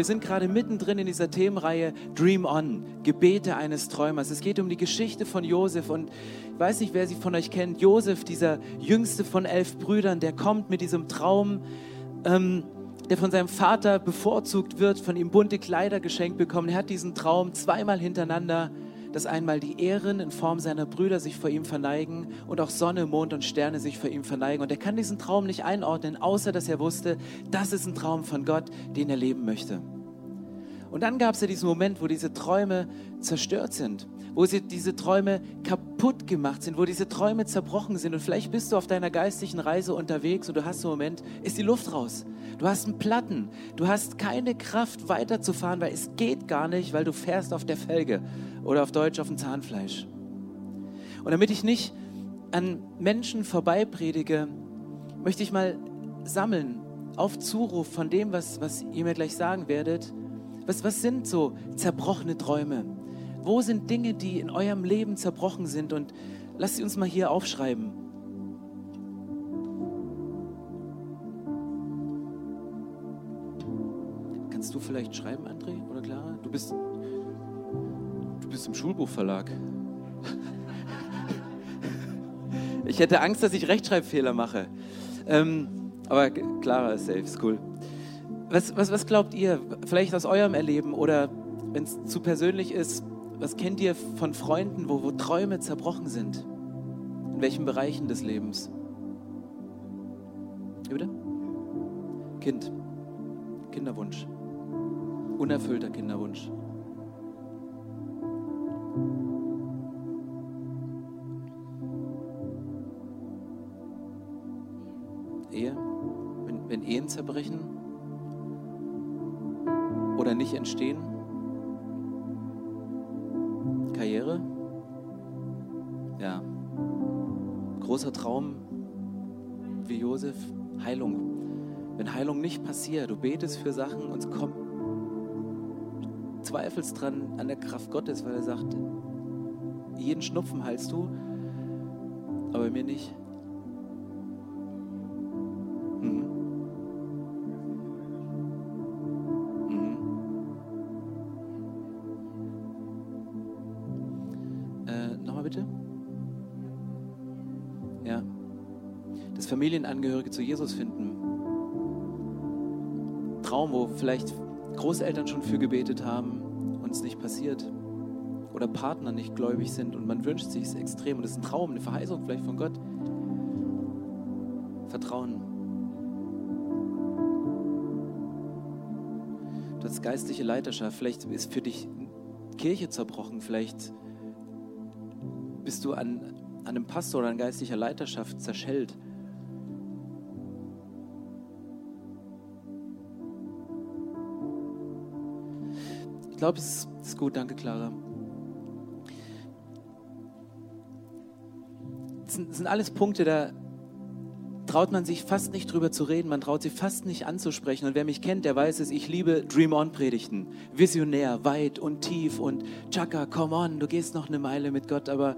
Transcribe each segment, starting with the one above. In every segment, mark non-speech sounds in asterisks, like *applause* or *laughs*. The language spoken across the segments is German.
Wir sind gerade mittendrin in dieser Themenreihe Dream On, Gebete eines Träumers. Es geht um die Geschichte von Josef und ich weiß nicht, wer sie von euch kennt. Josef, dieser jüngste von elf Brüdern, der kommt mit diesem Traum, ähm, der von seinem Vater bevorzugt wird, von ihm bunte Kleider geschenkt bekommen. Er hat diesen Traum zweimal hintereinander dass einmal die Ehren in Form seiner Brüder sich vor ihm verneigen und auch Sonne, Mond und Sterne sich vor ihm verneigen. Und er kann diesen Traum nicht einordnen, außer dass er wusste, das ist ein Traum von Gott, den er leben möchte. Und dann gab es ja diesen Moment, wo diese Träume zerstört sind, wo sie, diese Träume kaputt gemacht sind, wo diese Träume zerbrochen sind. Und vielleicht bist du auf deiner geistlichen Reise unterwegs und du hast einen Moment, ist die Luft raus. Du hast einen Platten. Du hast keine Kraft weiterzufahren, weil es geht gar nicht, weil du fährst auf der Felge oder auf Deutsch auf dem Zahnfleisch. Und damit ich nicht an Menschen vorbeipredige, möchte ich mal sammeln auf Zuruf von dem, was, was ihr mir gleich sagen werdet. Was, was sind so zerbrochene Träume? Wo sind Dinge, die in eurem Leben zerbrochen sind? Und lasst sie uns mal hier aufschreiben. Kannst du vielleicht schreiben, André oder Clara? Du bist, du bist im Schulbuchverlag. Ich hätte Angst, dass ich Rechtschreibfehler mache. Ähm, aber Clara ist safe, ist cool. Was, was, was glaubt ihr, vielleicht aus eurem Erleben oder wenn es zu persönlich ist, was kennt ihr von Freunden, wo, wo Träume zerbrochen sind? In welchen Bereichen des Lebens? Wie bitte? Kind. Kinderwunsch unerfüllter Kinderwunsch. Ehe, wenn, wenn Ehen zerbrechen oder nicht entstehen. Karriere, ja, großer Traum wie Josef, Heilung. Wenn Heilung nicht passiert, du betest für Sachen und es kommt zweifelst dran an der Kraft Gottes, weil er sagt, jeden Schnupfen heilst du, aber mir nicht. Familienangehörige zu Jesus finden. Traum, wo vielleicht Großeltern schon für gebetet haben und es nicht passiert. Oder Partner nicht gläubig sind und man wünscht sich es extrem und es ist ein Traum, eine Verheißung vielleicht von Gott. Vertrauen. Du hast geistliche Leiterschaft. Vielleicht ist für dich Kirche zerbrochen. Vielleicht bist du an, an einem Pastor oder an geistlicher Leiterschaft zerschellt. Glaube, es ist gut. Danke, Clara. Das sind, sind alles Punkte, da traut man sich fast nicht drüber zu reden, man traut sich fast nicht anzusprechen. Und wer mich kennt, der weiß es, ich liebe Dream On Predigten. Visionär, weit und tief und Chaka, come on, du gehst noch eine Meile mit Gott, aber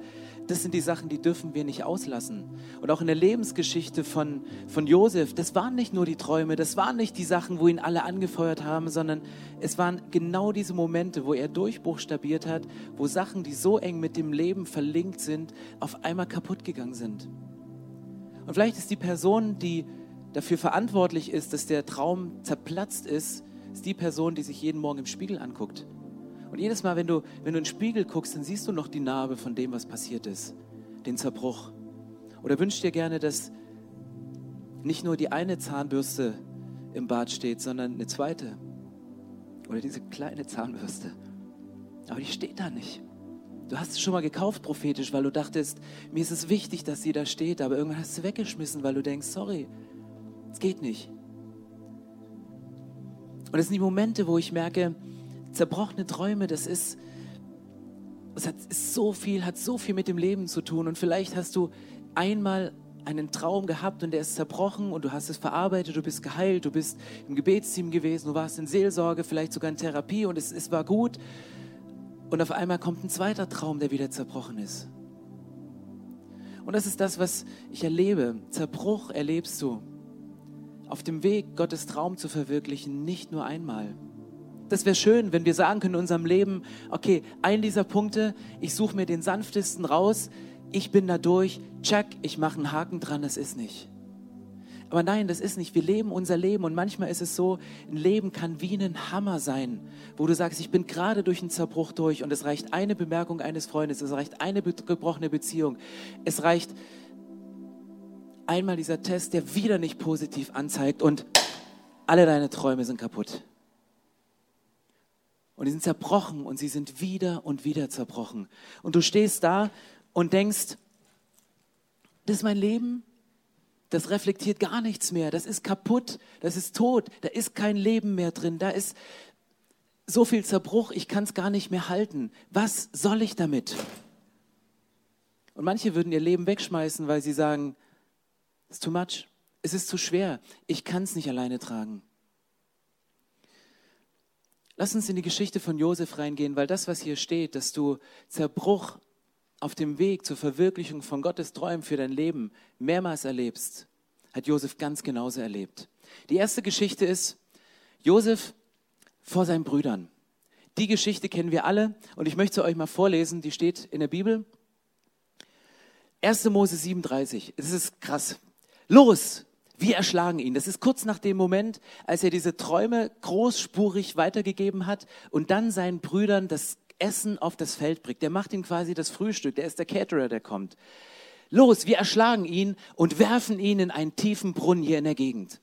das sind die Sachen, die dürfen wir nicht auslassen. Und auch in der Lebensgeschichte von, von Josef, das waren nicht nur die Träume, das waren nicht die Sachen, wo ihn alle angefeuert haben, sondern es waren genau diese Momente, wo er durchbuchstabiert hat, wo Sachen, die so eng mit dem Leben verlinkt sind, auf einmal kaputt gegangen sind. Und vielleicht ist die Person, die dafür verantwortlich ist, dass der Traum zerplatzt ist, ist die Person, die sich jeden Morgen im Spiegel anguckt und jedes Mal, wenn du, wenn du in den Spiegel guckst, dann siehst du noch die Narbe von dem, was passiert ist, den Zerbruch. Oder wünschst dir gerne, dass nicht nur die eine Zahnbürste im Bad steht, sondern eine zweite. Oder diese kleine Zahnbürste. Aber die steht da nicht. Du hast es schon mal gekauft prophetisch, weil du dachtest, mir ist es wichtig, dass sie da steht, aber irgendwann hast du weggeschmissen, weil du denkst, sorry, es geht nicht. Und das sind die Momente, wo ich merke, zerbrochene Träume, das ist, das hat, ist so viel, hat so viel mit dem Leben zu tun. Und vielleicht hast du einmal einen Traum gehabt und der ist zerbrochen und du hast es verarbeitet, du bist geheilt, du bist im Gebetsteam gewesen, du warst in Seelsorge, vielleicht sogar in Therapie und es, es war gut. Und auf einmal kommt ein zweiter Traum, der wieder zerbrochen ist. Und das ist das, was ich erlebe. Zerbruch erlebst du auf dem Weg, Gottes Traum zu verwirklichen, nicht nur einmal. Das wäre schön, wenn wir sagen können in unserem Leben, okay, ein dieser Punkte, ich suche mir den sanftesten raus, ich bin da durch, check, ich mache einen Haken dran, das ist nicht. Aber nein, das ist nicht. Wir leben unser Leben und manchmal ist es so, ein Leben kann wie ein Hammer sein, wo du sagst, ich bin gerade durch einen Zerbruch durch und es reicht eine Bemerkung eines Freundes, es reicht eine gebrochene Beziehung, es reicht einmal dieser Test, der wieder nicht positiv anzeigt und alle deine Träume sind kaputt. Und die sind zerbrochen und sie sind wieder und wieder zerbrochen. Und du stehst da und denkst, das ist mein Leben, das reflektiert gar nichts mehr, das ist kaputt, das ist tot, da ist kein Leben mehr drin, da ist so viel Zerbruch, ich kann es gar nicht mehr halten. Was soll ich damit? Und manche würden ihr Leben wegschmeißen, weil sie sagen, ist too much, es ist zu schwer, ich kann es nicht alleine tragen. Lass uns in die Geschichte von Josef reingehen, weil das, was hier steht, dass du Zerbruch auf dem Weg zur Verwirklichung von Gottes Träumen für dein Leben mehrmals erlebst, hat Josef ganz genauso erlebt. Die erste Geschichte ist Josef vor seinen Brüdern. Die Geschichte kennen wir alle und ich möchte sie euch mal vorlesen, die steht in der Bibel. 1. Mose 37. Es ist krass. Los, wir erschlagen ihn. Das ist kurz nach dem Moment, als er diese Träume großspurig weitergegeben hat und dann seinen Brüdern das Essen auf das Feld bringt. Der macht ihm quasi das Frühstück. Der ist der Caterer, der kommt. Los, wir erschlagen ihn und werfen ihn in einen tiefen Brunnen hier in der Gegend.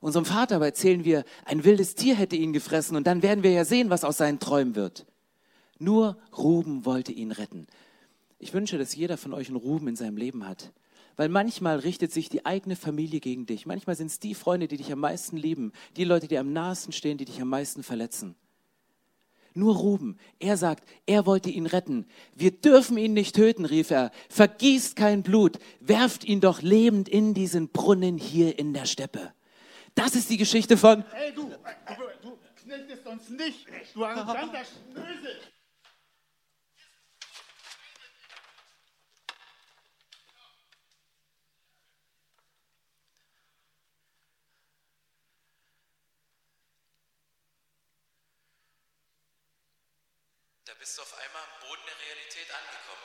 Unserem Vater aber erzählen wir, ein wildes Tier hätte ihn gefressen und dann werden wir ja sehen, was aus seinen Träumen wird. Nur Ruben wollte ihn retten. Ich wünsche, dass jeder von euch einen Ruben in seinem Leben hat. Weil manchmal richtet sich die eigene Familie gegen dich. Manchmal sind es die Freunde, die dich am meisten lieben, die Leute, die am nahesten stehen, die dich am meisten verletzen nur Ruben. Er sagt, er wollte ihn retten. Wir dürfen ihn nicht töten, rief er. Vergießt kein Blut, werft ihn doch lebend in diesen Brunnen hier in der Steppe. Das ist die Geschichte von. Hey du, du, du knechtest uns nicht, du arroganter Schnösel. Bist du auf einmal am Boden der Realität angekommen.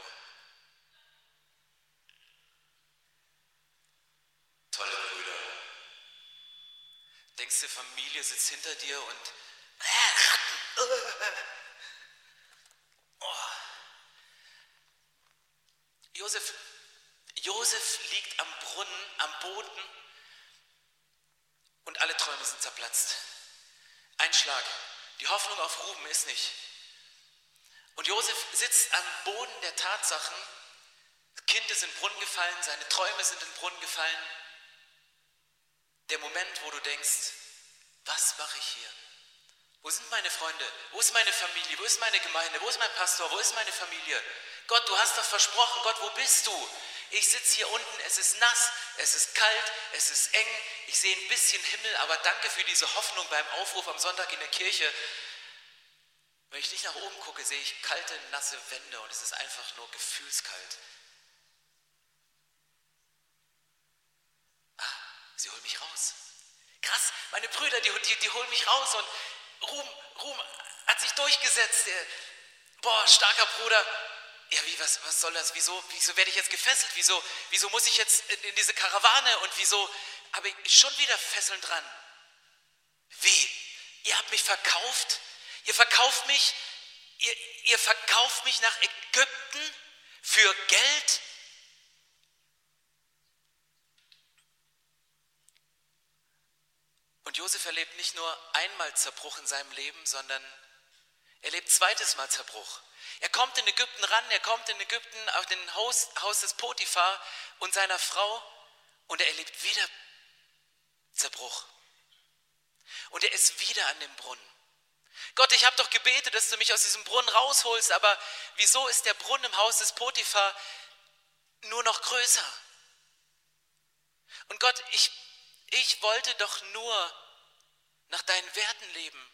Tolle Brüder. Denkst du, Familie sitzt hinter dir und oh. Josef, Josef liegt am Brunnen, am Boden und alle Träume sind zerplatzt. Ein Schlag. Die Hoffnung auf Ruben ist nicht. Und Josef sitzt am Boden der Tatsachen. Das Kind ist in den Brunnen gefallen, seine Träume sind in den Brunnen gefallen. Der Moment, wo du denkst, was mache ich hier? Wo sind meine Freunde? Wo ist meine Familie? Wo ist meine Gemeinde? Wo ist mein Pastor? Wo ist meine Familie? Gott, du hast doch versprochen, Gott, wo bist du? Ich sitze hier unten, es ist nass, es ist kalt, es ist eng, ich sehe ein bisschen Himmel, aber danke für diese Hoffnung beim Aufruf am Sonntag in der Kirche. Wenn ich nicht nach oben gucke, sehe ich kalte, nasse Wände und es ist einfach nur gefühlskalt. Ah, sie holen mich raus. Krass, meine Brüder, die, die, die holen mich raus und Ruhm, Ruhm hat sich durchgesetzt. Boah, starker Bruder. Ja, wie, was, was soll das? Wieso, wieso werde ich jetzt gefesselt? Wieso, wieso muss ich jetzt in, in diese Karawane und wieso habe ich schon wieder Fesseln dran? Wie? Ihr habt mich verkauft? Ihr verkauft mich, ihr, ihr verkauft mich nach Ägypten für Geld. Und Josef erlebt nicht nur einmal Zerbruch in seinem Leben, sondern er lebt zweites Mal Zerbruch. Er kommt in Ägypten ran, er kommt in Ägypten auf den Haus, Haus des Potiphar und seiner Frau und er erlebt wieder Zerbruch. Und er ist wieder an dem Brunnen. Gott, ich habe doch gebetet, dass du mich aus diesem Brunnen rausholst, aber wieso ist der Brunnen im Haus des Potiphar nur noch größer? Und Gott, ich, ich wollte doch nur nach deinen Werten leben.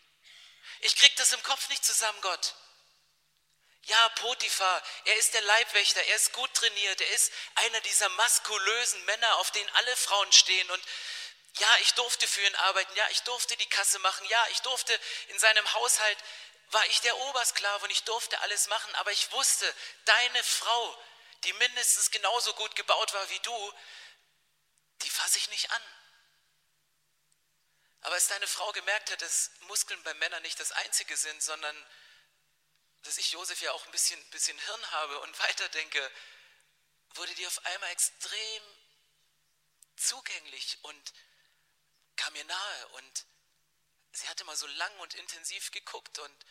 Ich krieg das im Kopf nicht zusammen, Gott. Ja, Potiphar, er ist der Leibwächter, er ist gut trainiert, er ist einer dieser maskulösen Männer, auf denen alle Frauen stehen. Und ja, ich durfte für ihn arbeiten, ja, ich durfte die Kasse machen, ja, ich durfte in seinem Haushalt, war ich der Obersklave und ich durfte alles machen, aber ich wusste, deine Frau, die mindestens genauso gut gebaut war wie du, die fasse ich nicht an. Aber als deine Frau gemerkt hat, dass Muskeln bei Männern nicht das Einzige sind, sondern dass ich Josef ja auch ein bisschen, bisschen Hirn habe und *laughs* weiterdenke, wurde die auf einmal extrem zugänglich und kam mir nahe und sie hatte mal so lang und intensiv geguckt und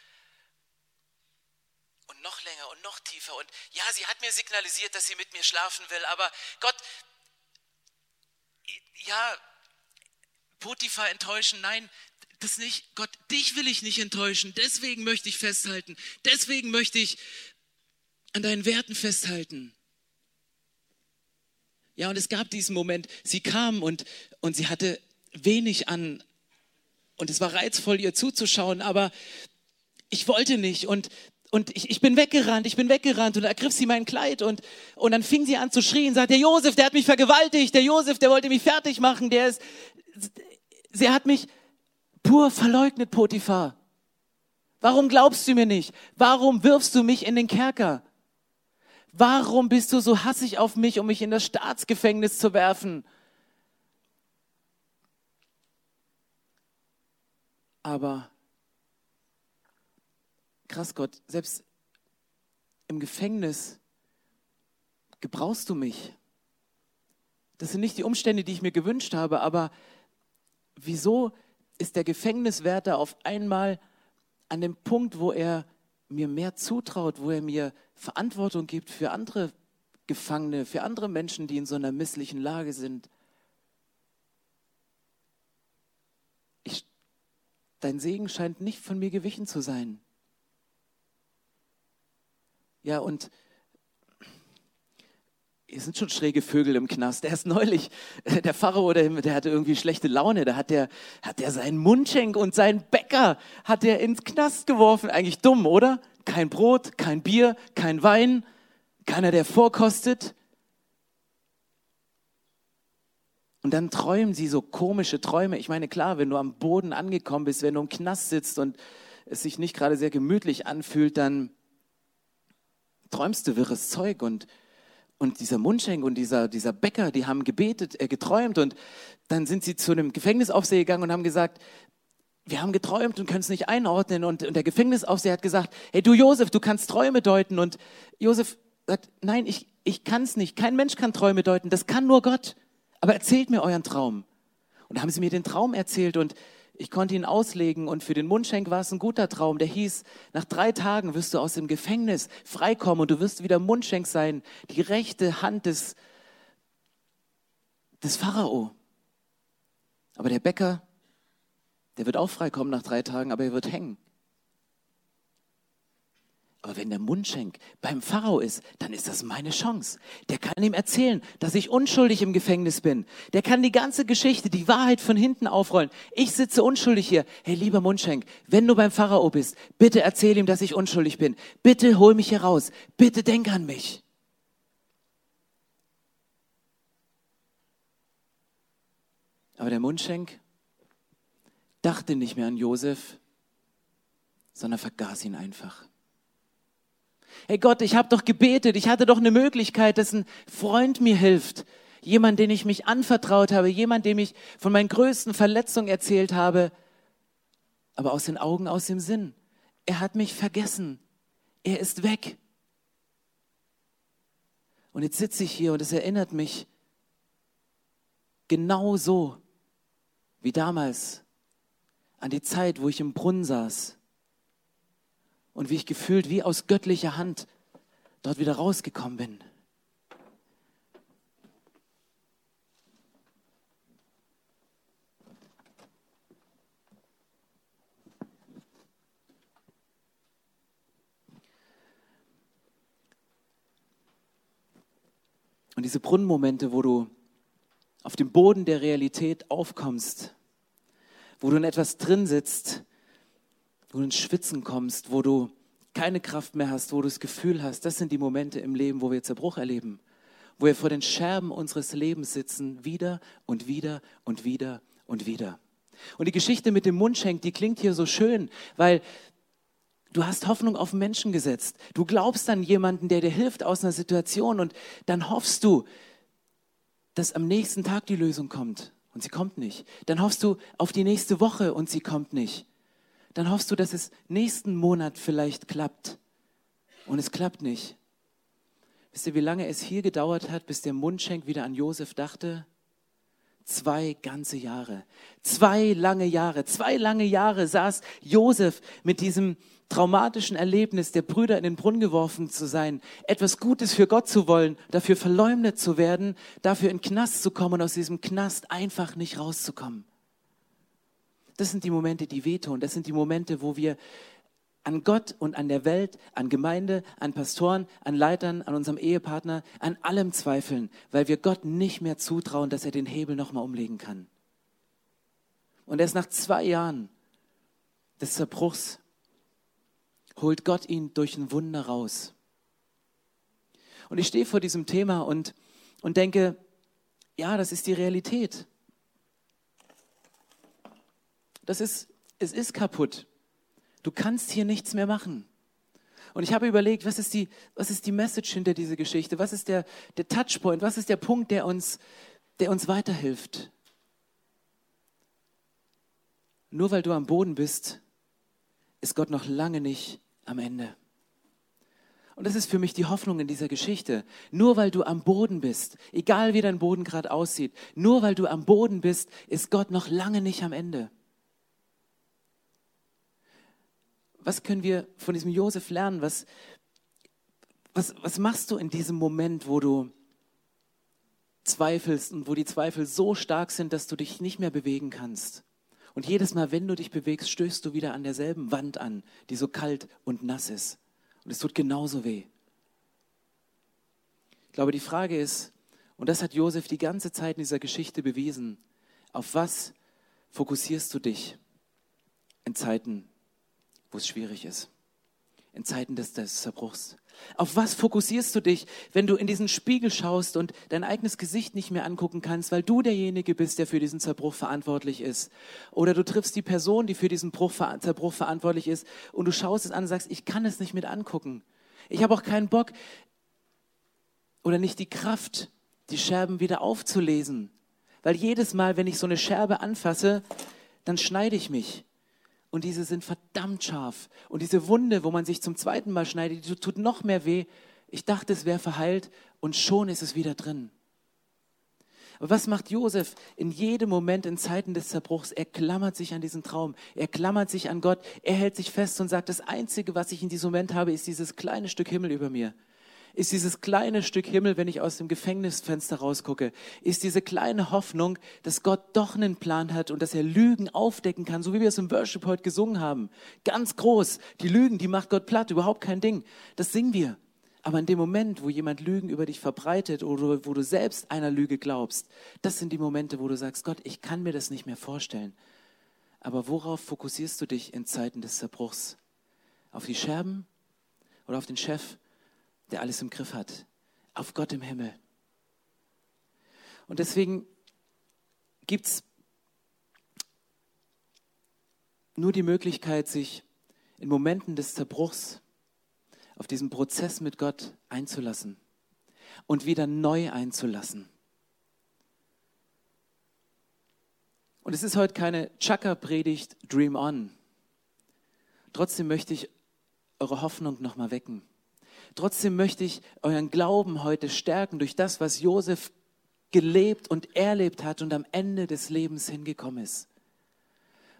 und noch länger und noch tiefer. Und ja, sie hat mir signalisiert, dass sie mit mir schlafen will, aber Gott ja, Potiphar enttäuschen, nein, das nicht, Gott, dich will ich nicht enttäuschen, deswegen möchte ich festhalten, deswegen möchte ich an deinen Werten festhalten. Ja, und es gab diesen Moment, sie kam und, und sie hatte wenig an und es war reizvoll, ihr zuzuschauen, aber ich wollte nicht und, und ich, ich bin weggerannt, ich bin weggerannt und ergriff sie mein Kleid und, und dann fing sie an zu schrien, sagt, der Josef, der hat mich vergewaltigt, der Josef, der wollte mich fertig machen, der ist, sie hat mich pur verleugnet, Potiphar. Warum glaubst du mir nicht? Warum wirfst du mich in den Kerker? Warum bist du so hassig auf mich, um mich in das Staatsgefängnis zu werfen? Aber krass Gott, selbst im Gefängnis gebrauchst du mich. Das sind nicht die Umstände, die ich mir gewünscht habe, aber wieso ist der Gefängniswärter auf einmal an dem Punkt, wo er mir mehr zutraut, wo er mir Verantwortung gibt für andere Gefangene, für andere Menschen, die in so einer misslichen Lage sind. Ich, dein Segen scheint nicht von mir gewichen zu sein. Ja, und hier sind schon schräge Vögel im Knast. Der ist neulich, der Pharao, der, der hatte irgendwie schlechte Laune. Da hat der, hat der seinen Mundschenk und seinen Bäcker hat er ins Knast geworfen. Eigentlich dumm, oder? Kein Brot, kein Bier, kein Wein, keiner, der vorkostet. Und dann träumen sie so komische Träume. Ich meine, klar, wenn du am Boden angekommen bist, wenn du im Knast sitzt und es sich nicht gerade sehr gemütlich anfühlt, dann träumst du wirres Zeug und und dieser Mundschenk und dieser, dieser Bäcker, die haben gebetet, äh, geträumt und dann sind sie zu einem Gefängnisaufseher gegangen und haben gesagt, wir haben geträumt und können es nicht einordnen. Und, und der Gefängnisaufseher hat gesagt, hey du Josef, du kannst Träume deuten. Und Josef sagt, nein, ich, ich kann es nicht. Kein Mensch kann Träume deuten, das kann nur Gott. Aber erzählt mir euren Traum. Und da haben sie mir den Traum erzählt und ich konnte ihn auslegen und für den Mundschenk war es ein guter Traum. Der hieß, nach drei Tagen wirst du aus dem Gefängnis freikommen und du wirst wieder Mundschenk sein, die rechte Hand des, des Pharao. Aber der Bäcker, der wird auch freikommen nach drei Tagen, aber er wird hängen. Aber wenn der Mundschenk beim Pharao ist, dann ist das meine Chance. Der kann ihm erzählen, dass ich unschuldig im Gefängnis bin. Der kann die ganze Geschichte, die Wahrheit von hinten aufrollen. Ich sitze unschuldig hier. Hey, lieber Mundschenk, wenn du beim Pharao bist, bitte erzähl ihm, dass ich unschuldig bin. Bitte hol mich hier raus. Bitte denk an mich. Aber der Mundschenk dachte nicht mehr an Josef, sondern vergaß ihn einfach. Hey Gott, ich habe doch gebetet, ich hatte doch eine Möglichkeit, dass ein Freund mir hilft. Jemand, den ich mich anvertraut habe, jemand, dem ich von meinen größten Verletzungen erzählt habe, aber aus den Augen, aus dem Sinn. Er hat mich vergessen. Er ist weg. Und jetzt sitze ich hier und es erinnert mich genau so wie damals an die Zeit, wo ich im Brunnen saß und wie ich gefühlt wie aus göttlicher Hand dort wieder rausgekommen bin. Und diese Brunnenmomente, wo du auf dem Boden der Realität aufkommst, wo du in etwas drin sitzt, wo du ins Schwitzen kommst, wo du keine Kraft mehr hast, wo du das Gefühl hast, das sind die Momente im Leben, wo wir Zerbruch erleben, wo wir vor den Scherben unseres Lebens sitzen, wieder und wieder und wieder und wieder. Und die Geschichte mit dem Mundschenk, die klingt hier so schön, weil du hast Hoffnung auf Menschen gesetzt. Du glaubst an jemanden, der dir hilft aus einer Situation und dann hoffst du, dass am nächsten Tag die Lösung kommt und sie kommt nicht. Dann hoffst du auf die nächste Woche und sie kommt nicht. Dann hoffst du, dass es nächsten Monat vielleicht klappt und es klappt nicht. Wisst ihr, wie lange es hier gedauert hat, bis der Mundschenk wieder an Josef dachte? Zwei ganze Jahre. Zwei lange Jahre. Zwei lange Jahre saß Josef mit diesem traumatischen Erlebnis der Brüder in den Brunnen geworfen zu sein, etwas Gutes für Gott zu wollen, dafür verleumdet zu werden, dafür in den Knast zu kommen und aus diesem Knast einfach nicht rauszukommen. Das sind die Momente, die wehtun. Das sind die Momente, wo wir an Gott und an der Welt, an Gemeinde, an Pastoren, an Leitern, an unserem Ehepartner, an allem zweifeln, weil wir Gott nicht mehr zutrauen, dass er den Hebel nochmal umlegen kann. Und erst nach zwei Jahren des Zerbruchs holt Gott ihn durch ein Wunder raus. Und ich stehe vor diesem Thema und, und denke, ja, das ist die Realität. Das ist, es ist kaputt. Du kannst hier nichts mehr machen. Und ich habe überlegt, was ist die, was ist die Message hinter dieser Geschichte? Was ist der, der Touchpoint? Was ist der Punkt, der uns, der uns weiterhilft? Nur weil du am Boden bist, ist Gott noch lange nicht am Ende. Und das ist für mich die Hoffnung in dieser Geschichte. Nur weil du am Boden bist, egal wie dein Boden gerade aussieht, nur weil du am Boden bist, ist Gott noch lange nicht am Ende. Was können wir von diesem Josef lernen? Was, was, was machst du in diesem Moment, wo du zweifelst und wo die Zweifel so stark sind, dass du dich nicht mehr bewegen kannst? Und jedes Mal, wenn du dich bewegst, stößt du wieder an derselben Wand an, die so kalt und nass ist. Und es tut genauso weh. Ich glaube, die Frage ist, und das hat Josef die ganze Zeit in dieser Geschichte bewiesen, auf was fokussierst du dich in Zeiten, wo es schwierig ist? in Zeiten des, des Zerbruchs? Auf was fokussierst du dich, wenn du in diesen Spiegel schaust und dein eigenes Gesicht nicht mehr angucken kannst, weil du derjenige bist, der für diesen Zerbruch verantwortlich ist? Oder du triffst die Person, die für diesen Bruch, Zerbruch verantwortlich ist und du schaust es an und sagst, ich kann es nicht mit angucken. Ich habe auch keinen Bock oder nicht die Kraft, die Scherben wieder aufzulesen. Weil jedes Mal, wenn ich so eine Scherbe anfasse, dann schneide ich mich. Und diese sind verdammt scharf. Und diese Wunde, wo man sich zum zweiten Mal schneidet, die tut noch mehr weh. Ich dachte, es wäre verheilt und schon ist es wieder drin. Aber was macht Josef in jedem Moment in Zeiten des Zerbruchs? Er klammert sich an diesen Traum. Er klammert sich an Gott. Er hält sich fest und sagt, das Einzige, was ich in diesem Moment habe, ist dieses kleine Stück Himmel über mir ist dieses kleine Stück Himmel, wenn ich aus dem Gefängnisfenster rausgucke, ist diese kleine Hoffnung, dass Gott doch einen Plan hat und dass er Lügen aufdecken kann, so wie wir es im Worship heute gesungen haben. Ganz groß. Die Lügen, die macht Gott platt, überhaupt kein Ding. Das singen wir. Aber in dem Moment, wo jemand Lügen über dich verbreitet oder wo du selbst einer Lüge glaubst, das sind die Momente, wo du sagst, Gott, ich kann mir das nicht mehr vorstellen. Aber worauf fokussierst du dich in Zeiten des Zerbruchs? Auf die Scherben oder auf den Chef der alles im Griff hat. Auf Gott im Himmel. Und deswegen gibt es nur die Möglichkeit, sich in Momenten des Zerbruchs auf diesen Prozess mit Gott einzulassen und wieder neu einzulassen. Und es ist heute keine Chaka-Predigt, Dream On. Trotzdem möchte ich eure Hoffnung nochmal wecken. Trotzdem möchte ich euren Glauben heute stärken durch das, was Josef gelebt und erlebt hat und am Ende des Lebens hingekommen ist.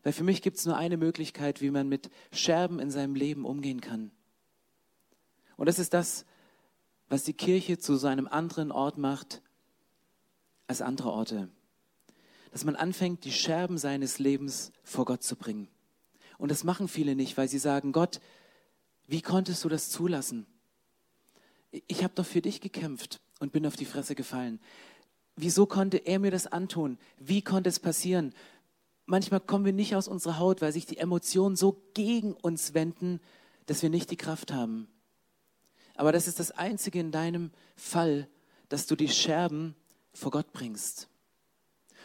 Weil für mich gibt es nur eine Möglichkeit, wie man mit Scherben in seinem Leben umgehen kann. Und das ist das, was die Kirche zu seinem anderen Ort macht als andere Orte. Dass man anfängt, die Scherben seines Lebens vor Gott zu bringen. Und das machen viele nicht, weil sie sagen, Gott, wie konntest du das zulassen? Ich habe doch für dich gekämpft und bin auf die Fresse gefallen. wieso konnte er mir das antun? Wie konnte es passieren? Manchmal kommen wir nicht aus unserer Haut, weil sich die Emotionen so gegen uns wenden, dass wir nicht die Kraft haben. Aber das ist das Einzige in deinem Fall, dass du die Scherben vor Gott bringst.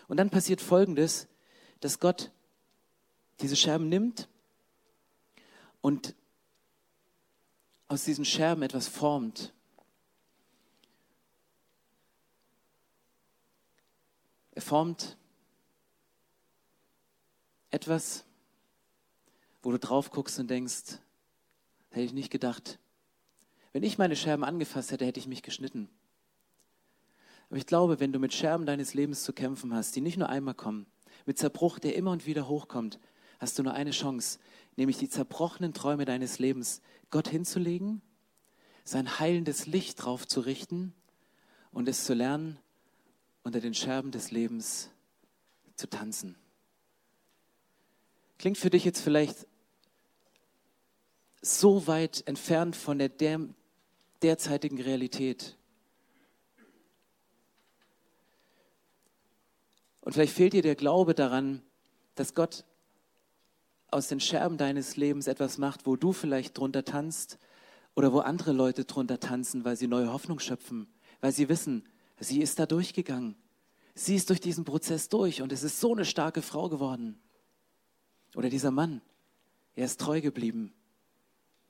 Und dann passiert Folgendes, dass Gott diese Scherben nimmt und aus diesen Scherben etwas formt. Er formt etwas, wo du drauf guckst und denkst, hätte ich nicht gedacht. Wenn ich meine Scherben angefasst hätte, hätte ich mich geschnitten. Aber ich glaube, wenn du mit Scherben deines Lebens zu kämpfen hast, die nicht nur einmal kommen, mit Zerbruch, der immer und wieder hochkommt, hast du nur eine Chance, nämlich die zerbrochenen Träume deines Lebens Gott hinzulegen, sein heilendes Licht drauf zu richten und es zu lernen, unter den Scherben des Lebens zu tanzen. Klingt für dich jetzt vielleicht so weit entfernt von der, der derzeitigen Realität. Und vielleicht fehlt dir der Glaube daran, dass Gott aus den Scherben deines Lebens etwas macht, wo du vielleicht drunter tanzt oder wo andere Leute drunter tanzen, weil sie neue Hoffnung schöpfen, weil sie wissen, sie ist da durchgegangen. Sie ist durch diesen Prozess durch und es ist so eine starke Frau geworden. Oder dieser Mann, er ist treu geblieben.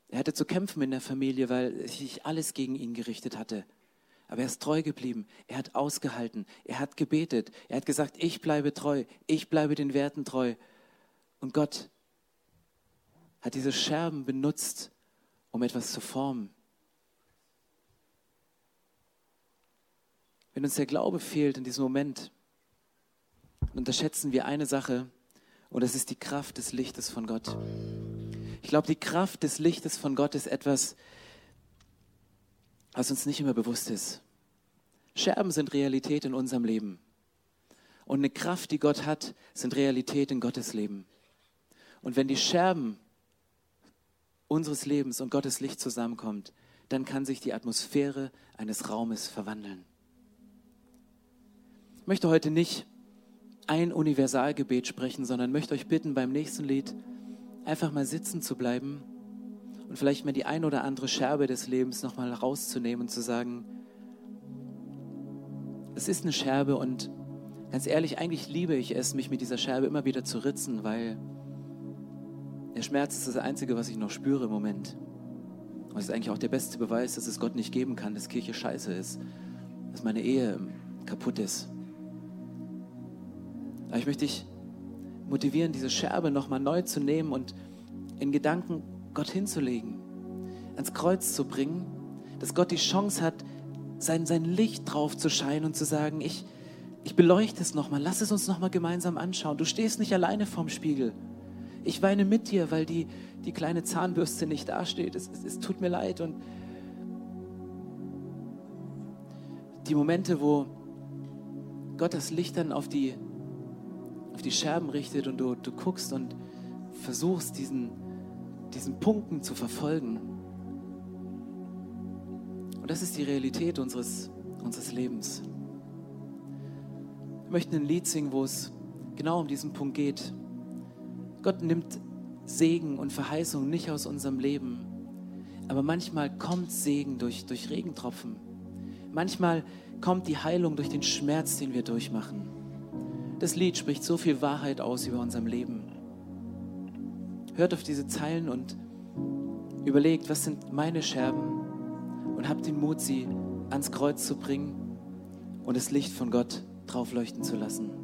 Er hatte zu kämpfen in der Familie, weil sich alles gegen ihn gerichtet hatte. Aber er ist treu geblieben. Er hat ausgehalten. Er hat gebetet. Er hat gesagt, ich bleibe treu. Ich bleibe den Werten treu. Und Gott hat diese Scherben benutzt, um etwas zu formen. Wenn uns der Glaube fehlt in diesem Moment, unterschätzen wir eine Sache, und das ist die Kraft des Lichtes von Gott. Ich glaube, die Kraft des Lichtes von Gott ist etwas, was uns nicht immer bewusst ist. Scherben sind Realität in unserem Leben. Und eine Kraft, die Gott hat, sind Realität in Gottes Leben. Und wenn die Scherben unseres Lebens und Gottes Licht zusammenkommt, dann kann sich die Atmosphäre eines Raumes verwandeln. Ich möchte heute nicht ein Universalgebet sprechen, sondern möchte euch bitten, beim nächsten Lied einfach mal sitzen zu bleiben und vielleicht mal die ein oder andere Scherbe des Lebens nochmal rauszunehmen und zu sagen, es ist eine Scherbe und ganz ehrlich, eigentlich liebe ich es, mich mit dieser Scherbe immer wieder zu ritzen, weil der Schmerz ist das Einzige, was ich noch spüre im Moment. Und es ist eigentlich auch der beste Beweis, dass es Gott nicht geben kann, dass Kirche scheiße ist, dass meine Ehe kaputt ist. Aber ich möchte dich motivieren, diese Scherbe nochmal neu zu nehmen und in Gedanken Gott hinzulegen, ans Kreuz zu bringen, dass Gott die Chance hat, sein, sein Licht drauf zu scheinen und zu sagen, ich, ich beleuchte es nochmal, lass es uns nochmal gemeinsam anschauen. Du stehst nicht alleine vorm Spiegel. Ich weine mit dir, weil die, die kleine Zahnbürste nicht dasteht. Es, es, es tut mir leid. Und die Momente, wo Gott das Licht dann auf die, auf die Scherben richtet und du, du guckst und versuchst, diesen, diesen Punkten zu verfolgen. Und das ist die Realität unseres, unseres Lebens. Wir möchten ein Lied singen, wo es genau um diesen Punkt geht. Gott nimmt Segen und Verheißung nicht aus unserem Leben. Aber manchmal kommt Segen durch, durch Regentropfen. Manchmal kommt die Heilung durch den Schmerz, den wir durchmachen. Das Lied spricht so viel Wahrheit aus über unserem Leben. Hört auf diese Zeilen und überlegt, was sind meine Scherben und habt den Mut, sie ans Kreuz zu bringen und das Licht von Gott draufleuchten zu lassen.